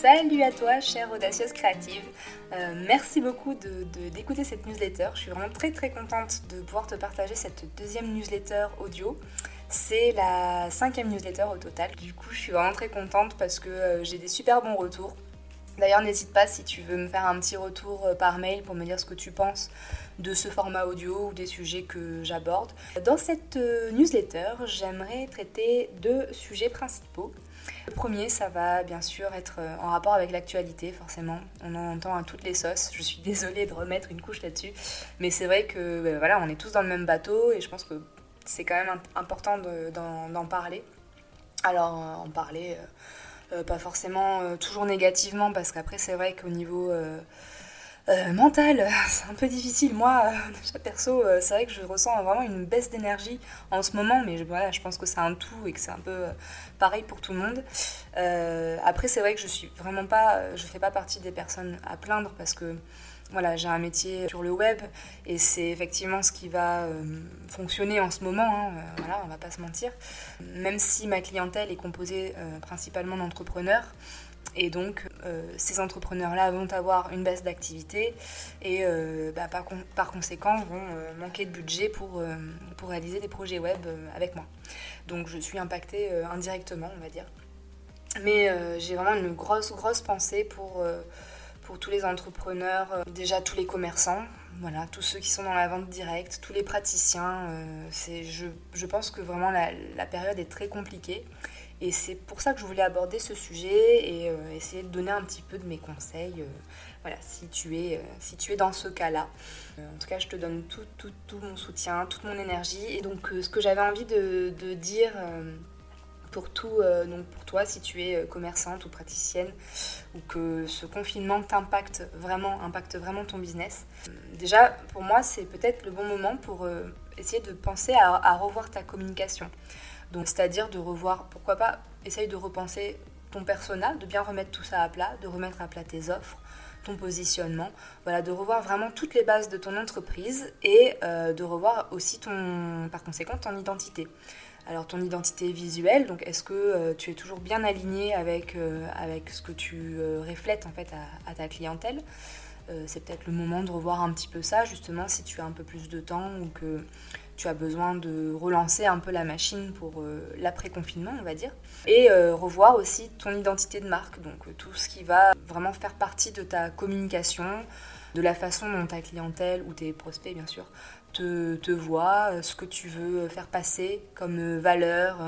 Salut à toi, chère audacieuse créative. Euh, merci beaucoup d'écouter de, cette newsletter. Je suis vraiment très très contente de pouvoir te partager cette deuxième newsletter audio. C'est la cinquième newsletter au total. Du coup, je suis vraiment très contente parce que euh, j'ai des super bons retours. D'ailleurs, n'hésite pas si tu veux me faire un petit retour euh, par mail pour me dire ce que tu penses de ce format audio ou des sujets que j'aborde. Dans cette newsletter, j'aimerais traiter deux sujets principaux. Le premier, ça va bien sûr être euh, en rapport avec l'actualité, forcément. On en entend à toutes les sauces. Je suis désolée de remettre une couche là-dessus. Mais c'est vrai que ben, voilà, on est tous dans le même bateau et je pense que c'est quand même important d'en parler. Alors, euh, en parler, euh, pas forcément toujours négativement, parce qu'après, c'est vrai qu'au niveau euh, mental, c'est un peu difficile. Moi, euh, perso, euh, c'est vrai que je ressens vraiment une baisse d'énergie en ce moment, mais voilà, je pense que c'est un tout et que c'est un peu pareil pour tout le monde. après, c'est vrai que je suis vraiment pas, je fais pas partie des personnes à plaindre parce que voilà, j'ai un métier sur le web et c'est effectivement ce qui va fonctionner en ce moment. Hein, voilà, on va pas se mentir. Même si ma clientèle est composée principalement d'entrepreneurs. Et donc, euh, ces entrepreneurs-là vont avoir une baisse d'activité et euh, bah, par, conséquent vont euh, manquer de budget pour, pour réaliser des projets web avec moi. Donc, je suis impactée indirectement, on va dire. Mais j'ai vraiment une grosse, grosse pensée pour, pour tous les entrepreneurs, déjà tous les commerçants, voilà, tous ceux qui sont dans la vente directe, tous les praticiens. je, je, pense que vraiment la période est très compliquée. Et c'est pour ça que je voulais aborder ce sujet et euh, essayer de donner un petit peu de mes conseils. Euh, voilà, si tu es, euh, si tu es dans ce cas-là. en tout cas, je te donne tout, tout, tout, mon soutien, toute mon énergie. Et donc, ce que j'avais envie de, de dire pour tout, donc pour toi, si tu es commerçante ou praticienne, ou que ce confinement t'impacte vraiment, impacte vraiment ton business. Déjà, pour moi, c'est peut-être le bon moment pour essayer de penser à, revoir ta communication. Donc, c'est-à-dire de revoir, pourquoi pas, essaye de repenser ton persona, de bien remettre tout ça à plat, de remettre à plat tes offres, ton positionnement, voilà, de revoir vraiment toutes les bases de ton entreprise et euh, de revoir aussi ton, par conséquent, ton identité. Alors ton identité visuelle, donc est-ce que euh, tu es toujours bien aligné avec, euh, avec ce que tu reflètes en fait à ta clientèle? C'est peut-être le moment de revoir un petit peu ça, justement, si tu as un peu plus de temps ou que tu as besoin de relancer un peu la machine pour euh, l'après-confinement, on va dire. Et euh, revoir aussi ton identité de marque, donc euh, tout ce qui va vraiment faire partie de ta communication, de la façon dont ta clientèle ou tes prospects, bien sûr, te, te voient, ce que tu veux faire passer comme valeur.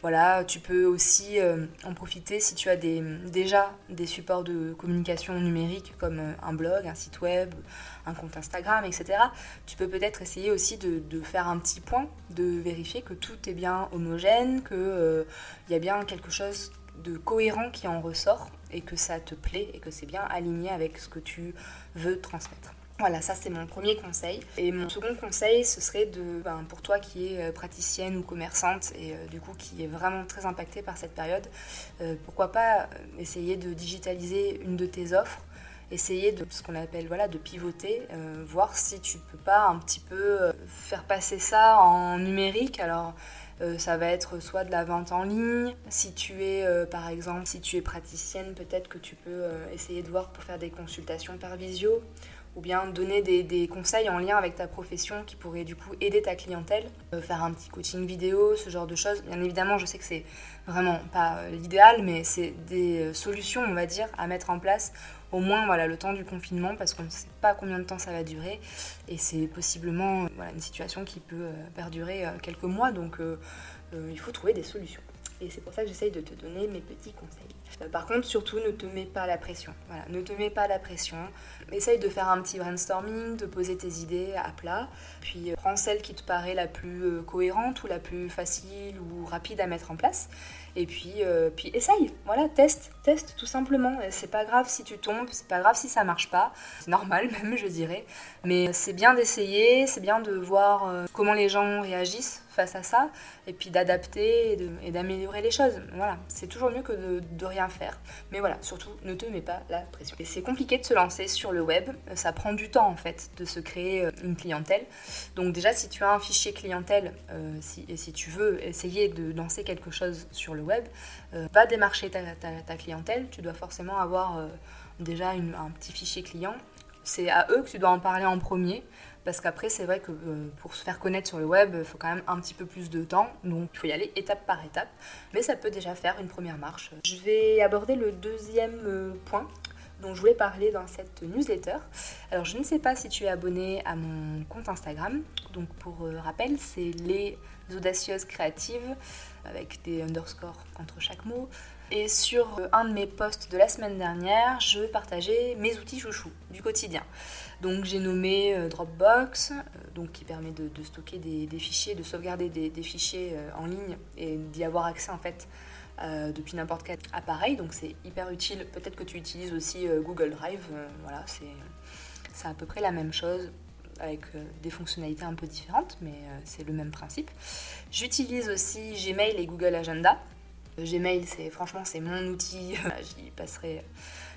Voilà, tu peux aussi en profiter si tu as déjà des supports de communication numérique comme un blog, un site web, un compte Instagram, etc. Tu peux peut-être essayer aussi de, faire un petit point, de vérifier que tout est bien homogène, qu'il euh, y a bien quelque chose de cohérent qui en ressort et que ça te plaît et que c'est bien aligné avec ce que tu veux transmettre. Voilà, ça c'est mon premier conseil. Et mon second conseil, ce serait de, ben, pour toi qui es euh, praticienne ou commerçante et euh, du coup qui est vraiment très impactée par cette période, pourquoi pas essayer de digitaliser une de tes offres essayer de ce qu'on appelle de pivoter, euh, voir si tu peux pas un petit peu euh, faire passer ça en numérique. Alors euh, ça va être soit de la vente en ligne, si tu es par exemple si tu es praticienne, peut-être que tu peux essayer de voir pour faire des consultations par visio ou bien donner des, conseils en lien avec ta profession qui pourraient du coup aider ta clientèle, faire un petit coaching vidéo, ce genre de choses. Bien évidemment, je sais que c'est vraiment pas l'idéal, mais c'est des solutions, on va dire, à mettre en place au moins voilà, le temps du confinement parce qu'on ne sait pas combien de temps ça va durer et c'est possiblement voilà, une situation qui peut euh, perdurer euh, quelques mois donc euh, il faut trouver des solutions. Et c'est pour ça que j'essaye de te donner mes petits conseils. par contre, surtout, ne te mets pas la pression. Voilà, ne te mets pas la pression. Essaye de faire un petit brainstorming, de poser tes idées à plat. Puis prends celle qui te paraît la plus cohérente ou la plus facile ou rapide à mettre en place. Et puis, euh, puis essaye, voilà, teste, teste tout simplement. C'est pas grave si tu tombes, c'est pas grave si ça marche pas, c'est normal même, je dirais. Mais c'est bien d'essayer, c'est bien de voir euh, comment les gens réagissent face à ça, et puis d'adapter et d'améliorer les choses. Voilà, c'est toujours mieux que de, rien faire. Mais voilà, surtout, ne te mets pas la pression. Et c'est compliqué de se lancer sur le web, ça prend du temps en fait de se créer euh, une clientèle. Donc déjà, si tu as un fichier clientèle, si, et si tu veux essayer de lancer quelque chose sur le web, va démarcher ta, clientèle, tu dois forcément avoir déjà un petit fichier client. C'est à eux que tu dois en parler en premier parce qu'après, c'est vrai que euh, pour se faire connaître sur le web, il faut quand même un petit peu plus de temps. Donc, il faut y aller étape par étape. Mais ça peut déjà faire une première marche. Je vais aborder le deuxième euh, point dont je voulais parler dans cette newsletter. Alors, je ne sais pas si tu es abonné à mon compte Instagram. Donc, pour euh, rappel, c'est les audacieuses créatives avec des underscores entre chaque mot. Et sur un de mes posts de la semaine dernière, je partageais mes outils chouchous du quotidien. Donc j'ai nommé euh, Dropbox, euh, donc qui permet de, stocker des, fichiers, de sauvegarder des, fichiers euh, en ligne et d'y avoir accès en fait depuis n'importe quel appareil. Donc c'est hyper utile. Peut-être que tu utilises aussi Google Drive. voilà, c'est à peu près la même chose avec des fonctionnalités un peu différentes, mais c'est le même principe. J'utilise aussi Gmail et Google Agenda. Gmail, c'est franchement c'est mon outil. J'y passerai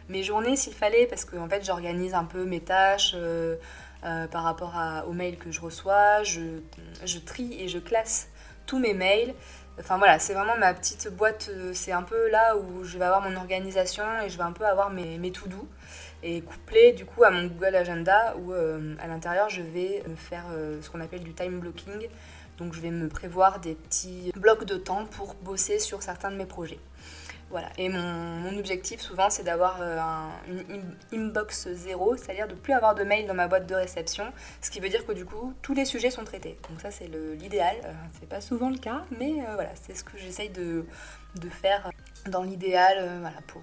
mes journées s'il fallait, parce que en fait j'organise un peu mes tâches euh, euh, par rapport aux mails que je reçois, je, trie et je classe tous mes mails. Enfin voilà, c'est vraiment ma petite boîte, euh, c'est un peu là où je vais avoir mon organisation et je vais un peu avoir mes, mes to-do et couplé du coup à mon Google Agenda où à l'intérieur je vais faire ce qu'on appelle du time blocking. Donc je vais me prévoir des petits blocs de temps pour bosser sur certains de mes projets. Voilà. Et mon, objectif souvent c'est d'avoir euh, une inbox zéro, c'est-à-dire de plus avoir de mails dans ma boîte de réception, ce qui veut dire que du coup tous les sujets sont traités. Donc ça c'est l'idéal, euh, c'est pas souvent le cas, mais euh, voilà, c'est ce que j'essaye de, faire dans l'idéal voilà, pour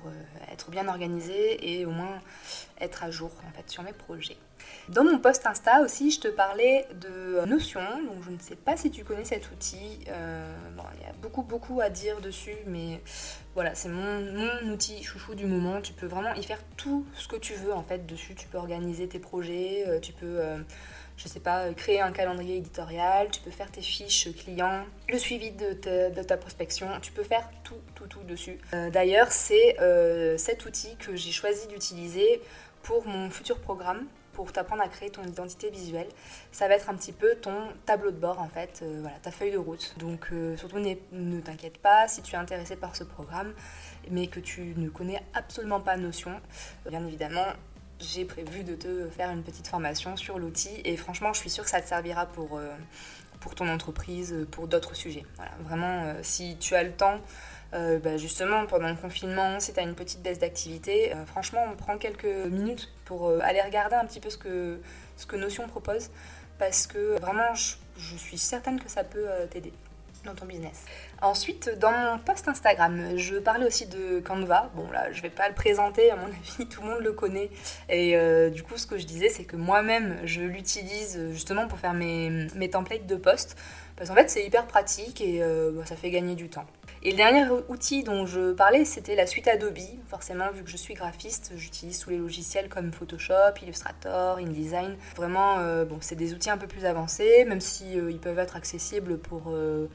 être bien organisé et au moins être à jour en fait sur mes projets. Dans mon post Insta aussi, je te parlais de Notion. Donc, je ne sais pas si tu connais cet outil. Euh, il y a beaucoup, beaucoup à dire dessus, mais voilà, c'est mon, outil chouchou du moment. Tu peux vraiment y faire tout ce que tu veux en fait dessus. Tu peux organiser tes projets, euh, tu peux. Euh, je sais pas, créer un calendrier éditorial, tu peux faire tes fiches clients, le suivi de ta, prospection, tu peux faire tout, tout, tout dessus. D'ailleurs, c'est cet outil que j'ai choisi d'utiliser pour mon futur programme pour t'apprendre à créer ton identité visuelle. Ça va être un petit peu ton tableau de bord en fait, euh, voilà, ta feuille de route. Donc euh, surtout ne t'inquiète pas si tu es intéressé par ce programme, mais que tu ne connais absolument pas Notion. Bien évidemment, j'ai prévu de te faire une petite formation sur l'outil et franchement, je suis sûre que ça te servira pour, euh, pour ton entreprise, pour d'autres sujets. Voilà, vraiment, si tu as le temps euh, bah, justement pendant le confinement, si tu as une petite baisse d'activité, euh, franchement, on prend quelques minutes pour euh, aller regarder un petit peu ce que, ce que Notion propose parce que vraiment, je, je suis certaine que ça peut t'aider ton business. Ensuite, dans mon post Instagram, je parlais aussi de Canva. Bon, là, je vais pas le présenter, à mon avis, tout le monde le connaît. Et du coup, ce que je disais, c'est que moi-même, je l'utilise justement pour faire mes, mes templates de post. Parce qu'en fait, c'est hyper pratique et bah, ça fait gagner du temps. Et le dernier outil dont je parlais, c'était la suite Adobe. Forcément, vu que je suis graphiste, j'utilise tous les logiciels comme Photoshop, Illustrator, InDesign. Vraiment, euh, bon, c'est des outils un peu plus avancés, même si euh, peuvent être accessibles pour euh,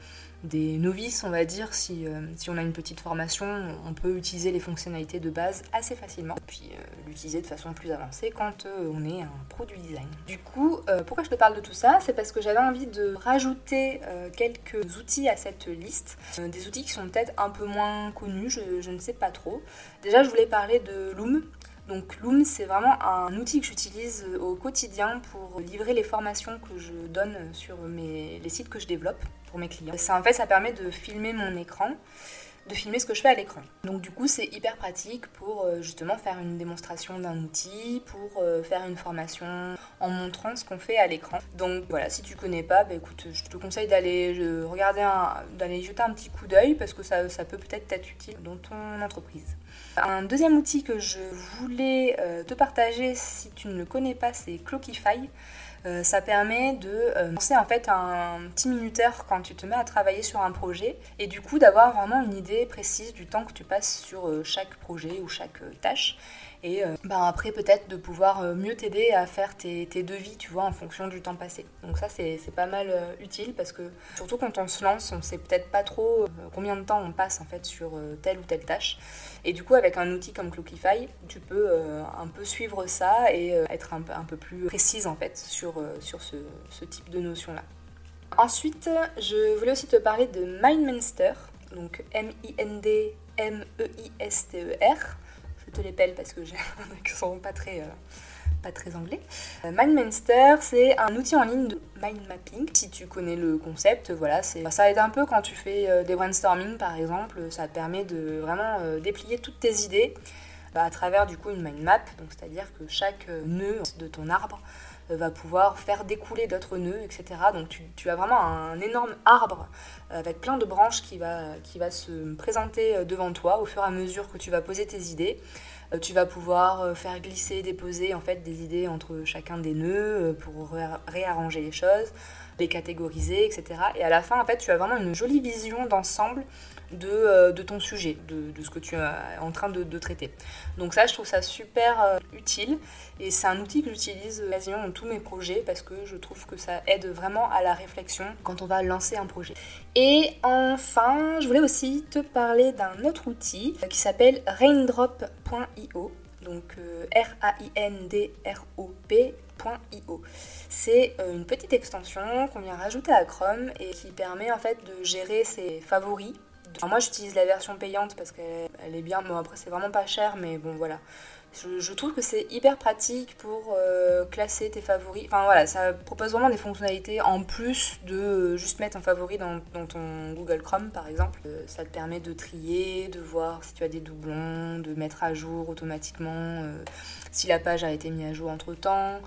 des novices, on va dire. Si, euh, si, on a une petite formation, on peut utiliser les fonctionnalités de base assez facilement, puis euh, l'utiliser de façon plus avancée quand euh, on est un pro du design. Du coup, pourquoi je te parle de tout ça? C'est parce que j'avais envie de rajouter quelques outils à cette liste, des outils qui sont peut-être un peu moins connus, je, ne sais pas trop. Déjà, je voulais parler de Loom, donc Loom, c'est vraiment un outil que j'utilise au quotidien pour livrer les formations que je donne sur les sites que je développe pour mes clients. Ça, en fait, ça permet de filmer mon écran de filmer ce que je fais à l'écran. Donc du coup c'est hyper pratique pour euh, justement faire une démonstration d'un outil, pour euh, faire une formation en montrant ce qu'on fait à l'écran. Donc voilà, si tu connais pas, bah, écoute, je te conseille d'aller regarder, d'aller jeter un petit coup d'œil parce que ça, ça peut peut-être être utile dans ton entreprise. Un deuxième outil que je voulais euh, te partager si tu ne le connais pas, c'est Clockify. Euh, ça permet de euh, lancer en fait un petit minuteur quand tu te mets à travailler sur un projet et du coup d'avoir vraiment une idée précise du temps que tu passes sur euh, chaque projet ou chaque tâche et ben après peut-être de pouvoir mieux t'aider à faire tes, devis, tu vois, en fonction du temps passé. Donc ça c'est pas mal utile parce que surtout quand on se lance, on sait peut-être pas trop combien de temps on passe en fait sur telle ou telle tâche. Et du coup avec un outil comme Clockify, tu peux un peu suivre ça et être un peu, un peu plus précise en fait sur, sur ce, type de notion-là. Ensuite, je voulais aussi te parler de MindMinster. donc M-I-N-D-M-E-I-S-T-E-R. Je te l'épelle parce que j'ai un accent pas très, euh, pas très anglais. Euh, MindMaster, c'est un outil en ligne de mind mapping. Si tu connais le concept, voilà, ça aide un peu quand tu fais euh, des brainstorming par exemple. Ça permet de vraiment déplier toutes tes idées à travers du coup une mind map. Donc c'est-à-dire que chaque nœud de ton arbre va pouvoir faire découler d'autres nœuds, etc. Donc tu, as vraiment un énorme arbre avec plein de branches qui va, qui va se présenter devant toi au fur et à mesure que tu vas poser tes idées. Euh, tu vas pouvoir euh, faire glisser, déposer en fait des idées entre chacun des nœuds euh, pour réarranger les choses, les catégoriser, etc. Et à la fin, en fait, tu as vraiment une jolie vision d'ensemble de, de, ton sujet, de, de, ce que tu es en train de, traiter. Donc ça, je trouve ça super utile et c'est un outil que j'utilise quasiment dans tous mes projets parce que je trouve que ça aide vraiment à la réflexion quand on va lancer un projet. Et enfin, je voulais aussi te parler d'un autre outil qui s'appelle raindrop.io. Donc euh, R-A-I-N-D-R-O-P.io. C'est euh, une petite extension qu'on vient rajouter à Chrome et qui permet en fait de gérer ses favoris. moi j'utilise la version payante parce qu'elle est bien, bon après c'est vraiment pas cher mais bon voilà. Je, trouve que c'est hyper pratique pour euh, classer tes favoris. Enfin voilà, ça propose vraiment des fonctionnalités en plus de juste mettre un favori dans, ton Google Chrome par exemple. Euh, ça te permet de trier, de voir si tu as des doublons, de mettre à jour automatiquement euh, si la page a été mise à jour entre temps.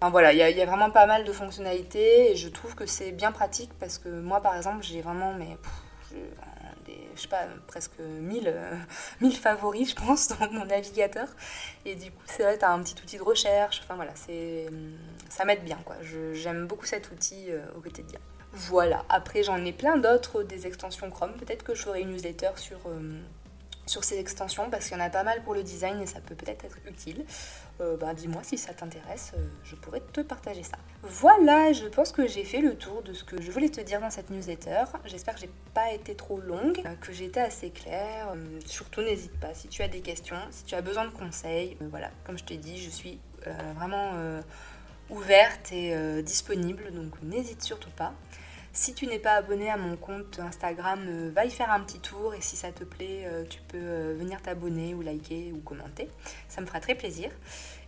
Enfin voilà, il y, a vraiment pas mal de fonctionnalités et je trouve que c'est bien pratique parce que moi par exemple j'ai vraiment mais sais pas, presque 1000, 1000 euh, favoris, je pense, dans mon navigateur. Et du coup, c'est vrai, tu un petit outil de recherche. Enfin voilà, ça m'aide bien, quoi. j'aime beaucoup cet outil euh, au quotidien. Voilà, après j'en ai plein d'autres, des extensions Chrome. Peut-être que je ferai une newsletter sur, euh, sur ces extensions parce qu'il y en a pas mal pour le design et ça peut peut-être être utile. Euh, bah, dis-moi si ça t'intéresse, euh, je pourrais te partager ça. Voilà, je pense que j'ai fait le tour de ce que je voulais te dire dans cette newsletter. J'espère que j'ai pas été trop longue, euh, que j'ai été assez claire. surtout, n'hésite pas si tu as des questions, si tu as besoin de conseils. voilà, comme je t'ai dit, je suis vraiment ouverte et disponible, donc n'hésite surtout pas. Si tu n'es pas abonné à mon compte Instagram, euh, va y faire un petit tour et si ça te plaît, euh, tu peux euh, venir t'abonner ou liker ou commenter. Ça me fera très plaisir.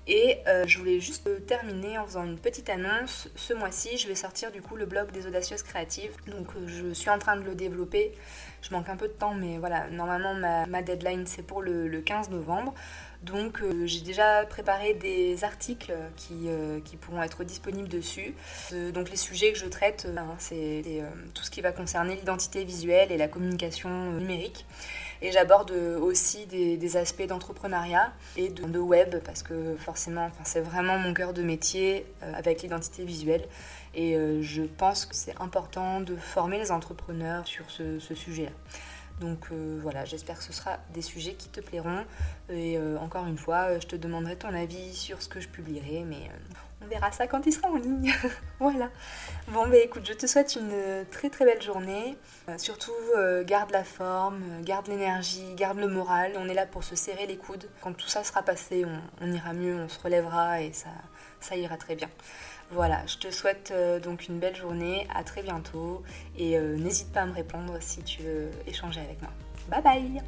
Et je voulais juste terminer en faisant une petite annonce. Ce mois-ci, je vais sortir du coup le blog des audacieuses créatives. Donc je suis en train de le développer. Je manque un peu de temps, mais voilà, normalement ma, deadline c'est pour le 15 novembre. Donc euh, j'ai déjà préparé des articles qui, euh, qui, pourront être disponibles dessus. Euh, donc les sujets que je traite, hein, c'est tout ce qui va concerner l'identité visuelle et la communication numérique. Et j'aborde aussi des, aspects d'entrepreneuriat et de, web parce que forcément c'est vraiment mon cœur de métier avec l'identité visuelle. Et je pense que c'est important de former les entrepreneurs sur ce, ce sujet-là. Donc euh, voilà, j'espère que ce sera des sujets qui te plairont. Et euh, encore une fois, euh, je te demanderai ton avis sur ce que je publierai, mais on verra ça quand il sera en ligne. voilà. Bon, bah écoute, je te souhaite une très très belle journée. surtout, garde la forme, garde l'énergie, garde le moral. On est là pour se serrer les coudes. Quand tout ça sera passé, on, ira mieux, on se relèvera et ça, ça ira très bien. Voilà, je te souhaite euh, donc une belle journée, à très bientôt et euh, n'hésite pas à me répondre si tu veux échanger avec moi. Bye bye